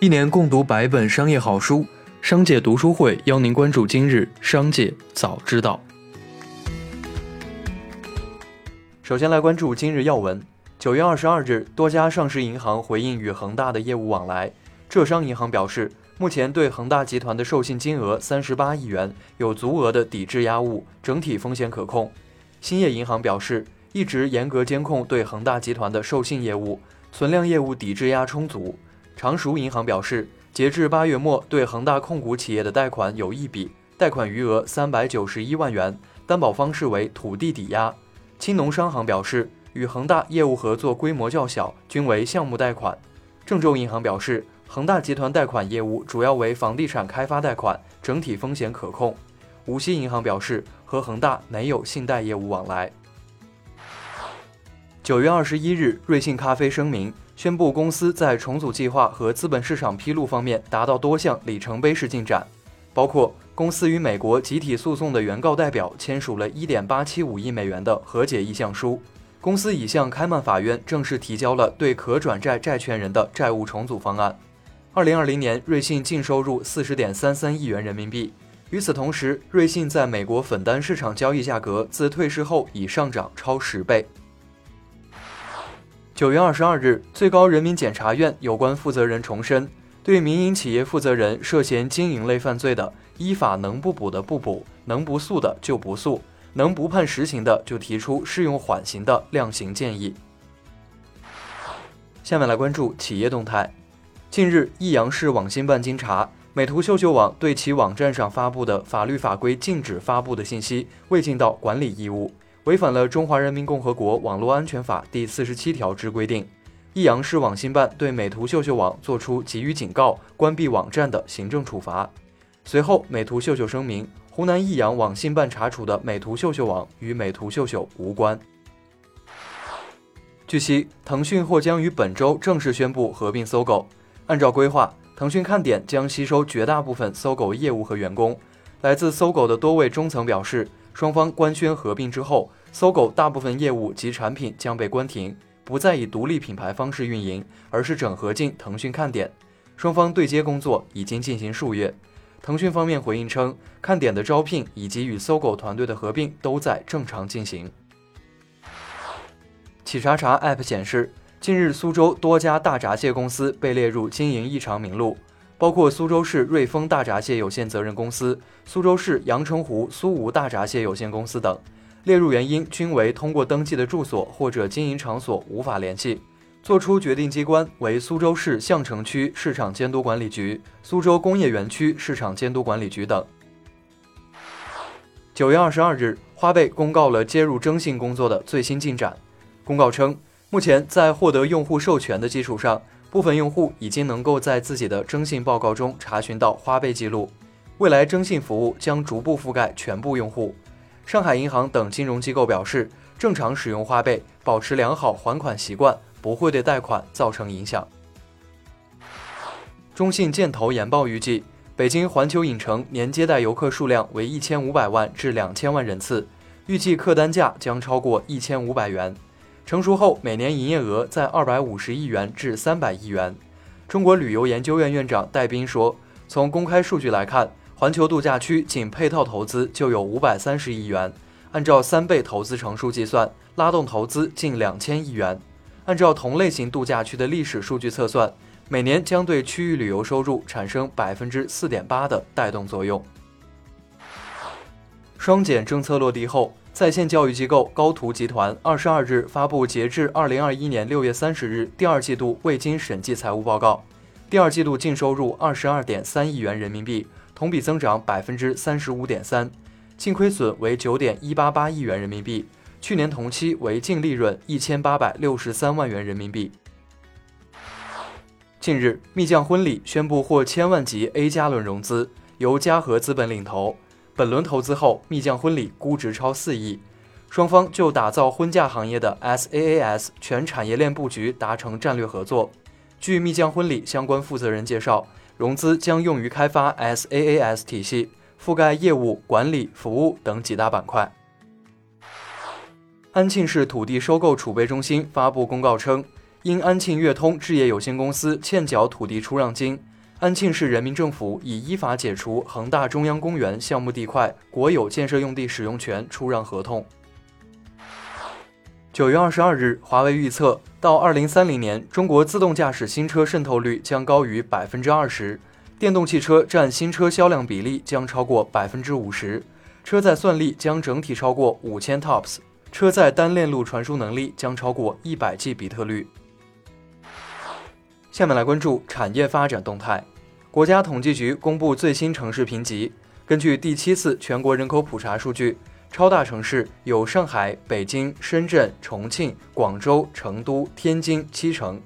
一年共读百本商业好书，商界读书会邀您关注今日商界早知道。首先来关注今日要闻。九月二十二日，多家上市银行回应与恒大的业务往来。浙商银行表示，目前对恒大集团的授信金额三十八亿元有足额的抵质押物，整体风险可控。兴业银行表示，一直严格监控对恒大集团的授信业务，存量业务抵质押充足。常熟银行表示，截至八月末，对恒大控股企业的贷款有一笔，贷款余额三百九十一万元，担保方式为土地抵押。青农商行表示，与恒大业务合作规模较小，均为项目贷款。郑州银行表示，恒大集团贷款业务主要为房地产开发贷款，整体风险可控。无锡银行表示，和恒大没有信贷业务往来。九月二十一日，瑞幸咖啡声明。宣布公司在重组计划和资本市场披露方面达到多项里程碑式进展，包括公司与美国集体诉讼的原告代表签署了1.875亿美元的和解意向书，公司已向开曼法院正式提交了对可转债债权人的债务重组方案。2020年，瑞信净收入40.33亿元人民币。与此同时，瑞信在美国粉单市场交易价格自退市后已上涨超十倍。九月二十二日，最高人民检察院有关负责人重申，对民营企业负责人涉嫌经营类犯罪的，依法能不补的不补，能不诉的就不诉，能不判实刑的就提出适用缓刑的量刑建议。下面来关注企业动态。近日，益阳市网信办经查，美图秀秀网对其网站上发布的法律法规禁止发布的信息未尽到管理义务。违反了《中华人民共和国网络安全法》第四十七条之规定，益阳市网信办对美图秀秀网作出给予警告、关闭网站的行政处罚。随后，美图秀秀声明，湖南益阳网信办查处的美图秀秀网与美图秀秀无关。据悉，腾讯或将于本周正式宣布合并搜狗。按照规划，腾讯看点将吸收绝大部分搜狗业务和员工。来自搜狗的多位中层表示，双方官宣合并之后。搜狗大部分业务及产品将被关停，不再以独立品牌方式运营，而是整合进腾讯看点。双方对接工作已经进行数月。腾讯方面回应称，看点的招聘以及与搜狗团队的合并都在正常进行。企查查 App 显示，近日苏州多家大闸蟹公司被列入经营异常名录，包括苏州市瑞丰大闸蟹有限责任公司、苏州市阳澄湖苏吴大闸蟹有限公司等。列入原因均为通过登记的住所或者经营场所无法联系，作出决定机关为苏州市相城区市场监督管理局、苏州工业园区市场监督管理局等。九月二十二日，花呗公告了接入征信工作的最新进展。公告称，目前在获得用户授权的基础上，部分用户已经能够在自己的征信报告中查询到花呗记录，未来征信服务将逐步覆盖全部用户。上海银行等金融机构表示，正常使用花呗，保持良好还款习惯，不会对贷款造成影响。中信建投研报预计，北京环球影城年接待游客数量为一千五百万至两千万人次，预计客单价将超过一千五百元，成熟后每年营业额在二百五十亿元至三百亿元。中国旅游研究院院长戴斌说，从公开数据来看。环球度假区仅配套投资就有五百三十亿元，按照三倍投资乘数计算，拉动投资近两千亿元。按照同类型度假区的历史数据测算，每年将对区域旅游收入产生百分之四点八的带动作用。双减政策落地后，在线教育机构高途集团二十二日发布截至二零二一年六月三十日第二季度未经审计财务报告，第二季度净收入二十二点三亿元人民币。同比增长百分之三十五点三，净亏损为九点一八八亿元人民币，去年同期为净利润一千八百六十三万元人民币。近日，蜜酱婚礼宣布获千万级 A 加轮融资，由嘉禾资本领投。本轮投资后，蜜酱婚礼估值超四亿，双方就打造婚嫁行业的 SaaS 全产业链布局达成战略合作。据蜜酱婚礼相关负责人介绍。融资将用于开发 SaaS 体系，覆盖业务管理、服务等几大板块。安庆市土地收购储备中心发布公告称，因安庆粤通置业有限公司欠缴土地出让金，安庆市人民政府已依法解除恒大中央公园项目地块国有建设用地使用权出让合同。九月二十二日，华为预测，到二零三零年，中国自动驾驶新车渗透率将高于百分之二十，电动汽车占新车销量比例将超过百分之五十，车载算力将整体超过五千 TOPS，车载单链路传输能力将超过一百 G 比特率。下面来关注产业发展动态。国家统计局公布最新城市评级，根据第七次全国人口普查数据，超大城市有上海、北京、深圳、重庆、广州、成都、天津七成，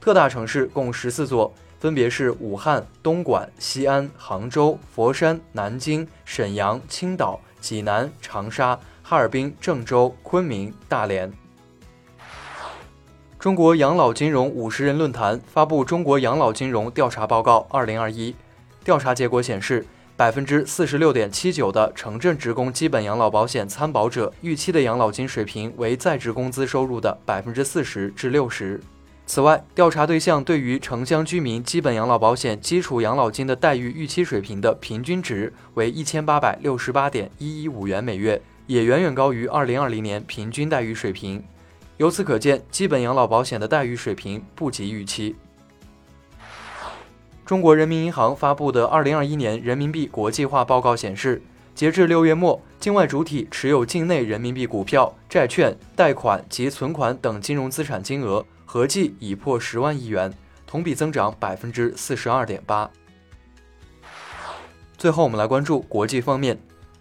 特大城市共十四座，分别是武汉、东莞、西安、杭州、佛山、南京、沈阳、青岛、济南、长沙、哈尔滨、郑州、昆明、大连。中国养老金融五十人论坛发布《中国养老金融调查报告（二零二一）》，调查结果显示，百分之四十六点七九的城镇职工基本养老保险参保者预期的养老金水平为在职工资收入的百分之四十至六十。此外，调查对象对于城乡居民基本养老保险基础养老金的待遇预期水平的平均值为一千八百六十八点一一五元每月，也远远高于二零二零年平均待遇水平。由此可见，基本养老保险的待遇水平不及预期。中国人民银行发布的《二零二一年人民币国际化报告》显示，截至六月末，境外主体持有境内人民币股票、债券、贷款及存款等金融资产金额合计已破十万亿元，同比增长百分之四十二点八。最后，我们来关注国际方面。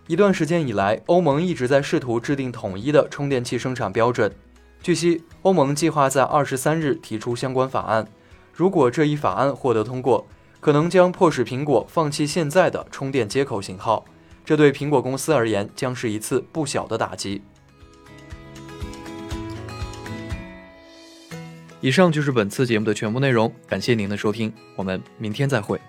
一段时间以来，欧盟一直在试图制定统一的充电器生产标准。据悉，欧盟计划在二十三日提出相关法案。如果这一法案获得通过，可能将迫使苹果放弃现在的充电接口型号，这对苹果公司而言将是一次不小的打击。以上就是本次节目的全部内容，感谢您的收听，我们明天再会。